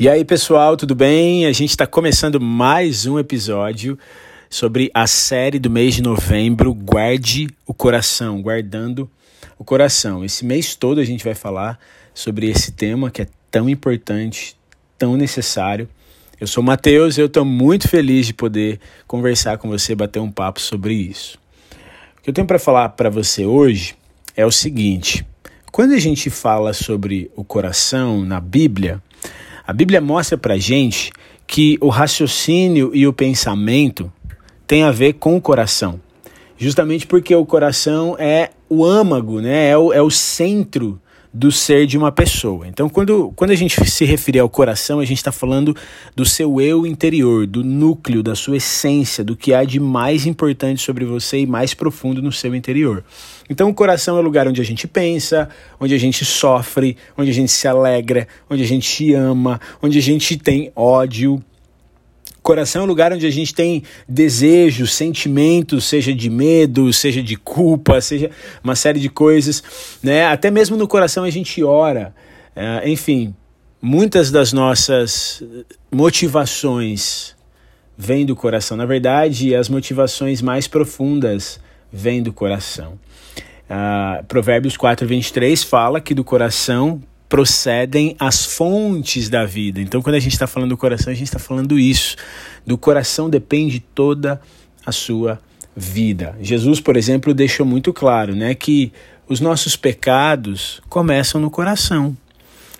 E aí, pessoal, tudo bem? A gente está começando mais um episódio sobre a série do mês de novembro, Guarde o Coração, guardando o coração. Esse mês todo a gente vai falar sobre esse tema que é tão importante, tão necessário. Eu sou o Matheus e eu estou muito feliz de poder conversar com você, bater um papo sobre isso. O que eu tenho para falar para você hoje é o seguinte: quando a gente fala sobre o coração na Bíblia, a Bíblia mostra para gente que o raciocínio e o pensamento têm a ver com o coração. Justamente porque o coração é o âmago, né? é, o, é o centro do ser de uma pessoa. Então, quando, quando a gente se referir ao coração, a gente está falando do seu eu interior, do núcleo, da sua essência, do que há de mais importante sobre você e mais profundo no seu interior. Então, o coração é o lugar onde a gente pensa, onde a gente sofre, onde a gente se alegra, onde a gente ama, onde a gente tem ódio, Coração é um lugar onde a gente tem desejos, sentimentos, seja de medo, seja de culpa, seja uma série de coisas, né? Até mesmo no coração a gente ora. É, enfim, muitas das nossas motivações vêm do coração. Na verdade, as motivações mais profundas vêm do coração. Uh, Provérbios 4, 23 fala que do coração procedem as fontes da vida. Então, quando a gente está falando do coração, a gente está falando isso. Do coração depende toda a sua vida. Jesus, por exemplo, deixou muito claro né, que os nossos pecados começam no coração.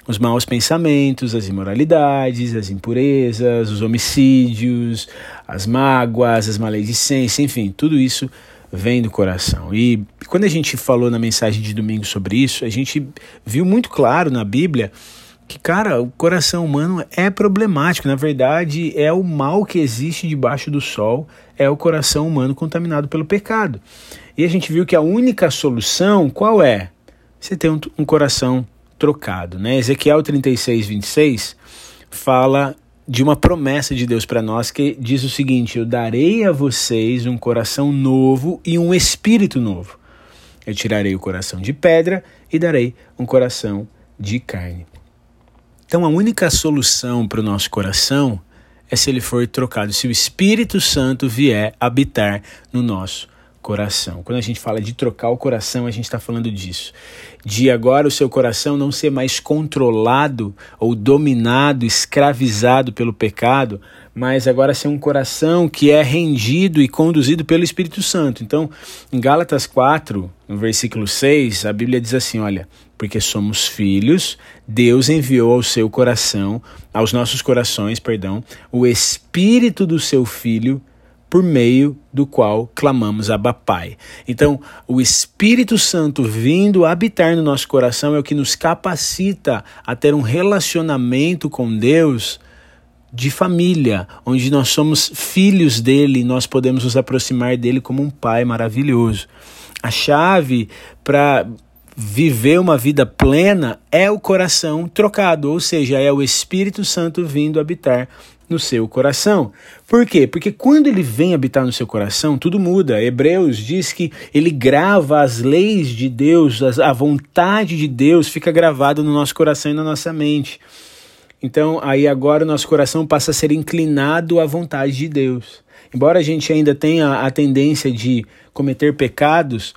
Os maus pensamentos, as imoralidades, as impurezas, os homicídios, as mágoas, as maledicências, enfim, tudo isso vem do coração. E quando a gente falou na mensagem de domingo sobre isso, a gente viu muito claro na Bíblia que, cara, o coração humano é problemático. Na verdade, é o mal que existe debaixo do sol, é o coração humano contaminado pelo pecado. E a gente viu que a única solução qual é? Você ter um, um coração trocado, né? Ezequiel 36, 26 fala de uma promessa de Deus para nós que diz o seguinte: Eu darei a vocês um coração novo e um espírito novo. Eu tirarei o coração de pedra e darei um coração de carne. Então, a única solução para o nosso coração é se ele for trocado, se o Espírito Santo vier habitar no nosso coração. Quando a gente fala de trocar o coração, a gente está falando disso. De agora o seu coração não ser mais controlado ou dominado, escravizado pelo pecado, mas agora ser um coração que é rendido e conduzido pelo Espírito Santo. Então, em Gálatas 4, no versículo 6, a Bíblia diz assim: olha, porque somos filhos, Deus enviou ao seu coração, aos nossos corações, perdão, o espírito do seu filho por meio do qual clamamos Abba Pai. Então, o Espírito Santo vindo habitar no nosso coração é o que nos capacita a ter um relacionamento com Deus de família, onde nós somos filhos dele, nós podemos nos aproximar dele como um pai maravilhoso. A chave para viver uma vida plena é o coração trocado, ou seja, é o Espírito Santo vindo habitar no seu coração. Por quê? Porque quando ele vem habitar no seu coração, tudo muda. Hebreus diz que ele grava as leis de Deus, a vontade de Deus fica gravada no nosso coração e na nossa mente. Então, aí agora o nosso coração passa a ser inclinado à vontade de Deus. Embora a gente ainda tenha a tendência de cometer pecados,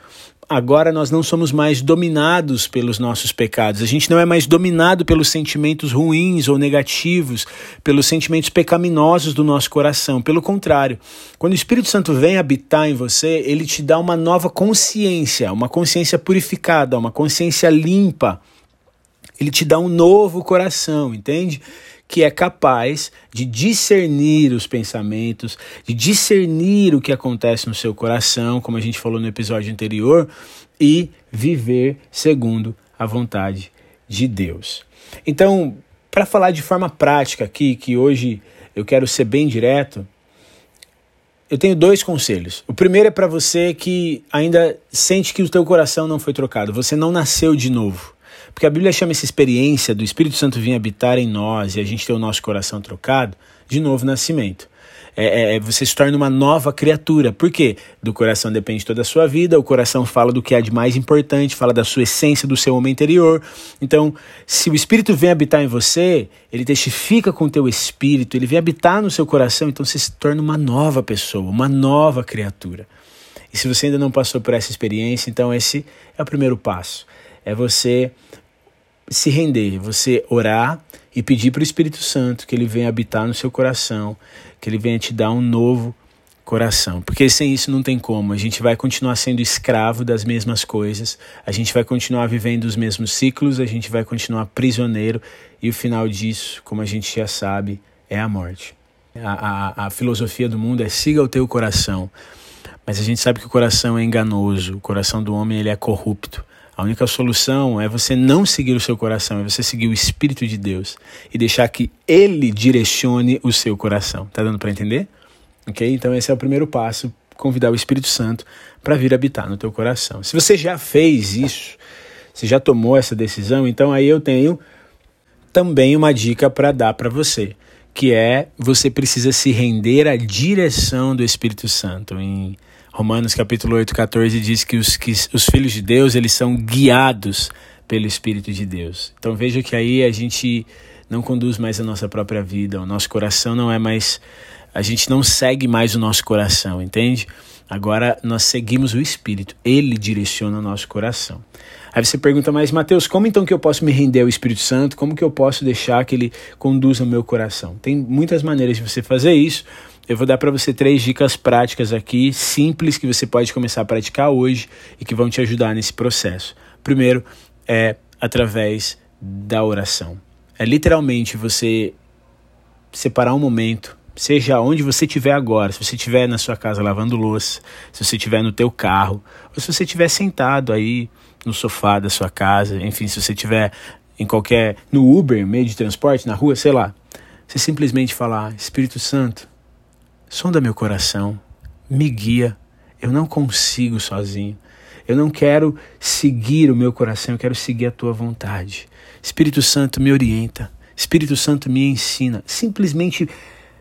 agora nós não somos mais dominados pelos nossos pecados. A gente não é mais dominado pelos sentimentos ruins ou negativos, pelos sentimentos pecaminosos do nosso coração. Pelo contrário, quando o Espírito Santo vem habitar em você, ele te dá uma nova consciência, uma consciência purificada, uma consciência limpa. Ele te dá um novo coração, entende? Que é capaz de discernir os pensamentos, de discernir o que acontece no seu coração, como a gente falou no episódio anterior, e viver segundo a vontade de Deus. Então, para falar de forma prática aqui, que hoje eu quero ser bem direto, eu tenho dois conselhos. O primeiro é para você que ainda sente que o teu coração não foi trocado, você não nasceu de novo. Porque a Bíblia chama essa experiência do Espírito Santo vir habitar em nós e a gente ter o nosso coração trocado de novo nascimento. é, é, você se torna uma nova criatura. Por quê? Do coração depende toda a sua vida, o coração fala do que há de mais importante, fala da sua essência, do seu homem interior. Então, se o Espírito vem habitar em você, ele testifica com o teu espírito, ele vem habitar no seu coração, então você se torna uma nova pessoa, uma nova criatura. E se você ainda não passou por essa experiência, então esse é o primeiro passo. É você se render, você orar e pedir para o Espírito Santo que ele venha habitar no seu coração, que ele venha te dar um novo coração. Porque sem isso não tem como. A gente vai continuar sendo escravo das mesmas coisas, a gente vai continuar vivendo os mesmos ciclos, a gente vai continuar prisioneiro e o final disso, como a gente já sabe, é a morte. A, a, a filosofia do mundo é siga o teu coração. Mas a gente sabe que o coração é enganoso, o coração do homem ele é corrupto. A única solução é você não seguir o seu coração, é você seguir o Espírito de Deus e deixar que Ele direcione o seu coração. Tá dando para entender? Ok? Então esse é o primeiro passo, convidar o Espírito Santo para vir habitar no teu coração. Se você já fez isso, você já tomou essa decisão, então aí eu tenho também uma dica para dar para você, que é você precisa se render à direção do Espírito Santo. Em Romanos capítulo 8, 14 diz que os, que os filhos de Deus, eles são guiados pelo Espírito de Deus. Então veja que aí a gente não conduz mais a nossa própria vida, o nosso coração não é mais a gente não segue mais o nosso coração, entende? Agora nós seguimos o Espírito, ele direciona o nosso coração. Aí você pergunta, mas Mateus, como então que eu posso me render ao Espírito Santo? Como que eu posso deixar que ele conduza o meu coração? Tem muitas maneiras de você fazer isso. Eu vou dar para você três dicas práticas aqui, simples, que você pode começar a praticar hoje e que vão te ajudar nesse processo. Primeiro é através da oração. É literalmente você separar um momento, seja onde você estiver agora, se você estiver na sua casa lavando louça, se você estiver no teu carro, ou se você estiver sentado aí no sofá da sua casa, enfim, se você estiver em qualquer no Uber, meio de transporte, na rua, sei lá, você simplesmente falar: Espírito Santo, sonda meu coração, me guia. Eu não consigo sozinho. Eu não quero seguir o meu coração, eu quero seguir a tua vontade. Espírito Santo me orienta. Espírito Santo me ensina. Simplesmente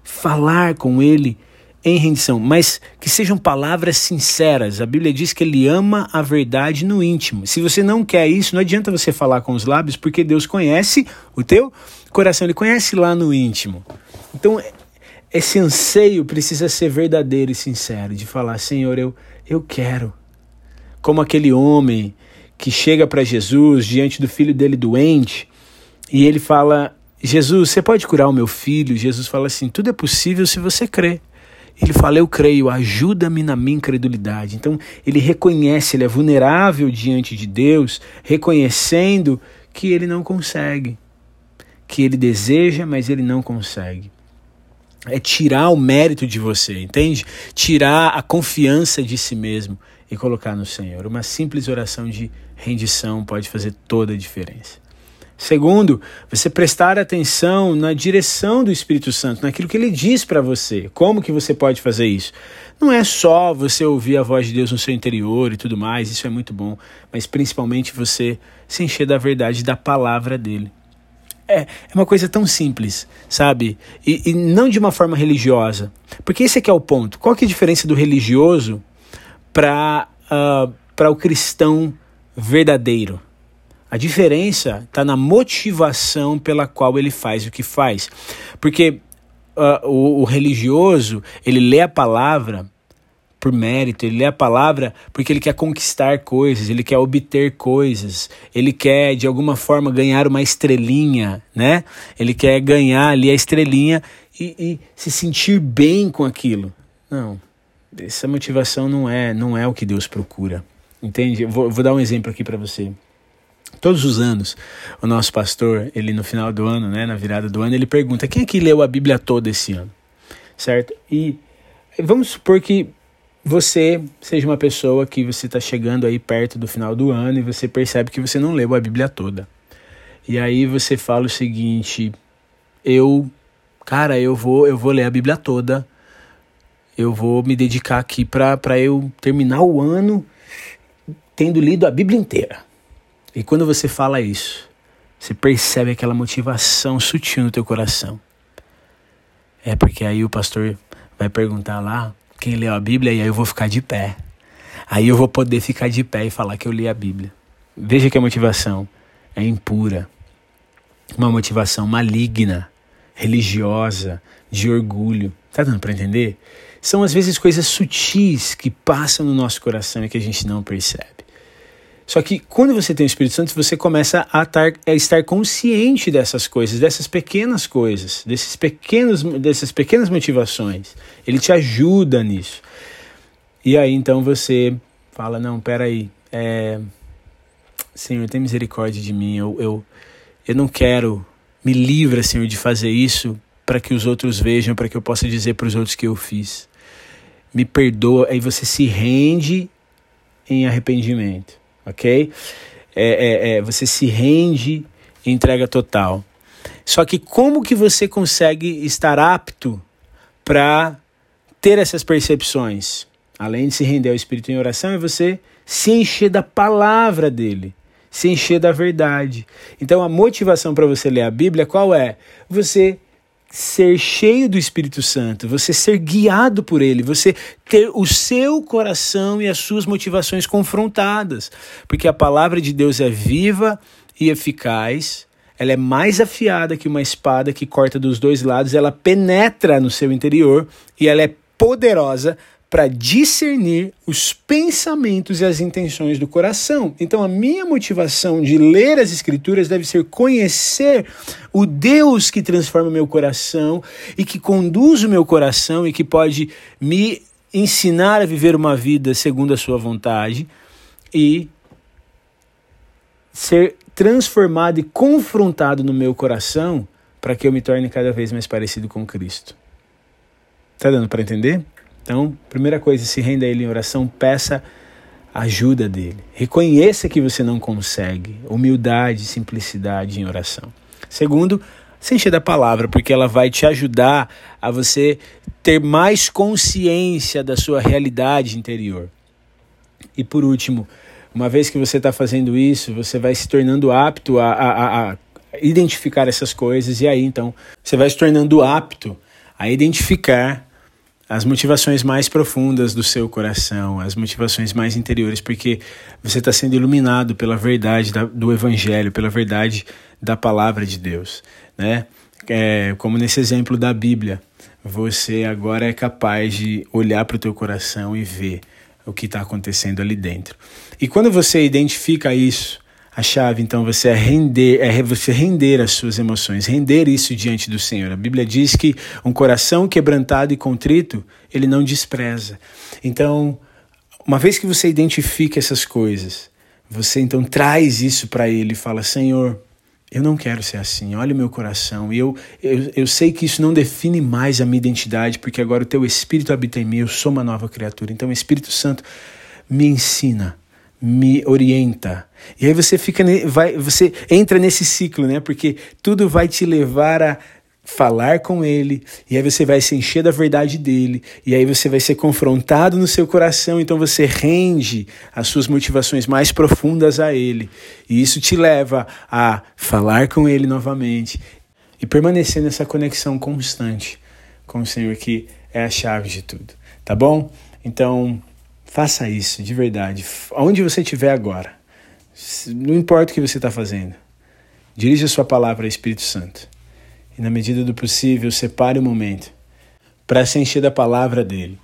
falar com ele em rendição, mas que sejam palavras sinceras. A Bíblia diz que ele ama a verdade no íntimo. Se você não quer isso, não adianta você falar com os lábios, porque Deus conhece o teu coração, ele conhece lá no íntimo. Então, esse anseio precisa ser verdadeiro e sincero, de falar: Senhor, eu, eu quero. Como aquele homem que chega para Jesus diante do filho dele doente e ele fala: Jesus, você pode curar o meu filho? Jesus fala assim: tudo é possível se você crê. Ele fala: Eu creio, ajuda-me na minha incredulidade. Então, ele reconhece, ele é vulnerável diante de Deus, reconhecendo que ele não consegue, que ele deseja, mas ele não consegue é tirar o mérito de você, entende? Tirar a confiança de si mesmo e colocar no Senhor. Uma simples oração de rendição pode fazer toda a diferença. Segundo, você prestar atenção na direção do Espírito Santo, naquilo que ele diz para você. Como que você pode fazer isso? Não é só você ouvir a voz de Deus no seu interior e tudo mais, isso é muito bom, mas principalmente você se encher da verdade da palavra dele. É, é uma coisa tão simples, sabe? E, e, não de uma forma religiosa. Porque esse aqui é o ponto. Qual que é a diferença do religioso para uh, ah, o cristão verdadeiro? A diferença está na motivação pela qual ele faz o que faz. Porque uh, o, o religioso, ele lê a palavra por mérito, ele lê a palavra porque ele quer conquistar coisas, ele quer obter coisas, ele quer de alguma forma ganhar uma estrelinha, né? Ele quer ganhar ali a estrelinha e, e se sentir bem com aquilo. Não, essa motivação não é, não é o que Deus procura, entende? Eu vou, vou dar um exemplo aqui para você. Todos os anos, o nosso pastor, ele no final do ano, né, na virada do ano, ele pergunta: quem é que leu a Bíblia toda esse ano? Certo? E vamos supor que você seja uma pessoa que você está chegando aí perto do final do ano e você percebe que você não leu a Bíblia toda. E aí você fala o seguinte: eu, cara, eu vou, eu vou ler a Bíblia toda. Eu vou me dedicar aqui para eu terminar o ano tendo lido a Bíblia inteira. E quando você fala isso, você percebe aquela motivação sutil no teu coração. É porque aí o pastor vai perguntar lá quem leu a Bíblia e aí eu vou ficar de pé. Aí eu vou poder ficar de pé e falar que eu li a Bíblia. Veja que a motivação é impura. Uma motivação maligna, religiosa, de orgulho. Tá dando para entender? São às vezes coisas sutis que passam no nosso coração e que a gente não percebe. Só que quando você tem o Espírito Santo, você começa a, tar, a estar consciente dessas coisas, dessas pequenas coisas, desses pequenos, dessas pequenas motivações. Ele te ajuda nisso. E aí então você fala: Não, peraí, é... Senhor, tem misericórdia de mim. Eu, eu, eu não quero. Me livra, Senhor, de fazer isso para que os outros vejam, para que eu possa dizer para os outros que eu fiz. Me perdoa. Aí você se rende em arrependimento ok? É, é, é, você se rende e entrega total. Só que como que você consegue estar apto para ter essas percepções? Além de se render ao Espírito em oração, é você se encher da palavra dele, se encher da verdade. Então a motivação para você ler a Bíblia qual é? Você ser cheio do Espírito Santo, você ser guiado por ele, você ter o seu coração e as suas motivações confrontadas, porque a palavra de Deus é viva e eficaz. Ela é mais afiada que uma espada que corta dos dois lados, ela penetra no seu interior e ela é poderosa para discernir os pensamentos e as intenções do coração. Então, a minha motivação de ler as Escrituras deve ser conhecer o Deus que transforma o meu coração e que conduz o meu coração e que pode me ensinar a viver uma vida segundo a Sua vontade e ser transformado e confrontado no meu coração para que eu me torne cada vez mais parecido com Cristo. Tá dando para entender? Então, primeira coisa, se renda a Ele em oração, peça ajuda dele. Reconheça que você não consegue. Humildade, simplicidade em oração. Segundo, se encher da palavra, porque ela vai te ajudar a você ter mais consciência da sua realidade interior. E por último, uma vez que você está fazendo isso, você vai se tornando apto a, a, a identificar essas coisas, e aí então você vai se tornando apto a identificar as motivações mais profundas do seu coração, as motivações mais interiores, porque você está sendo iluminado pela verdade da, do Evangelho, pela verdade da palavra de Deus, né? É, como nesse exemplo da Bíblia, você agora é capaz de olhar para o teu coração e ver o que está acontecendo ali dentro. E quando você identifica isso, a chave, então, você é render, é você render as suas emoções, render isso diante do Senhor. A Bíblia diz que um coração quebrantado e contrito, ele não despreza. Então, uma vez que você identifica essas coisas, você então traz isso para ele e fala: Senhor, eu não quero ser assim, olha o meu coração. Eu, eu, eu sei que isso não define mais a minha identidade, porque agora o teu Espírito habita em mim, eu sou uma nova criatura. Então, o Espírito Santo me ensina me orienta. E aí você fica vai você entra nesse ciclo, né? Porque tudo vai te levar a falar com ele, e aí você vai se encher da verdade dele, e aí você vai ser confrontado no seu coração, então você rende as suas motivações mais profundas a ele. E isso te leva a falar com ele novamente e permanecer nessa conexão constante com o Senhor que é a chave de tudo, tá bom? Então, Faça isso de verdade. Onde você estiver agora, não importa o que você está fazendo, dirija sua palavra ao Espírito Santo. E na medida do possível, separe um momento para se encher da palavra dele.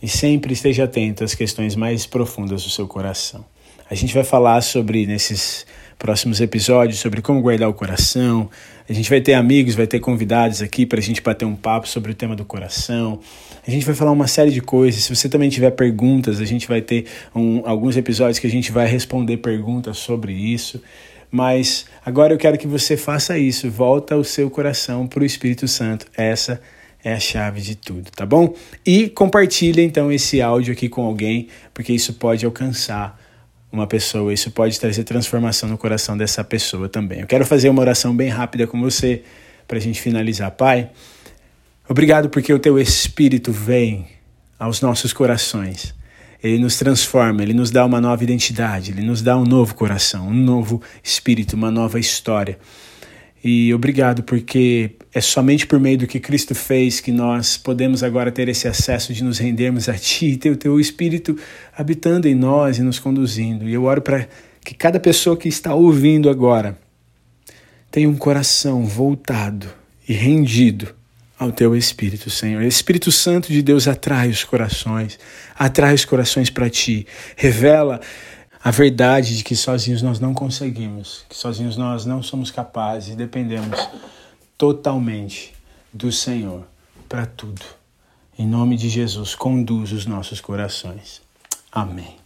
E sempre esteja atento às questões mais profundas do seu coração. A gente vai falar sobre, nesses próximos episódios, sobre como guardar o coração. A gente vai ter amigos, vai ter convidados aqui para a gente bater um papo sobre o tema do coração. A gente vai falar uma série de coisas. Se você também tiver perguntas, a gente vai ter um, alguns episódios que a gente vai responder perguntas sobre isso. Mas agora eu quero que você faça isso. Volta o seu coração para o Espírito Santo. Essa é a chave de tudo, tá bom? E compartilha então esse áudio aqui com alguém, porque isso pode alcançar uma pessoa, isso pode trazer transformação no coração dessa pessoa também. Eu quero fazer uma oração bem rápida com você para a gente finalizar. Pai, Obrigado porque o teu Espírito vem aos nossos corações. Ele nos transforma, ele nos dá uma nova identidade, ele nos dá um novo coração, um novo espírito, uma nova história. E obrigado porque é somente por meio do que Cristo fez que nós podemos agora ter esse acesso de nos rendermos a Ti e ter o Teu Espírito habitando em nós e nos conduzindo. E eu oro para que cada pessoa que está ouvindo agora tenha um coração voltado e rendido ao Teu Espírito, Senhor. O Espírito Santo de Deus atrai os corações, atrai os corações para Ti, revela a verdade de que sozinhos nós não conseguimos, que sozinhos nós não somos capazes e dependemos totalmente do Senhor para tudo. Em nome de Jesus, conduz os nossos corações. Amém.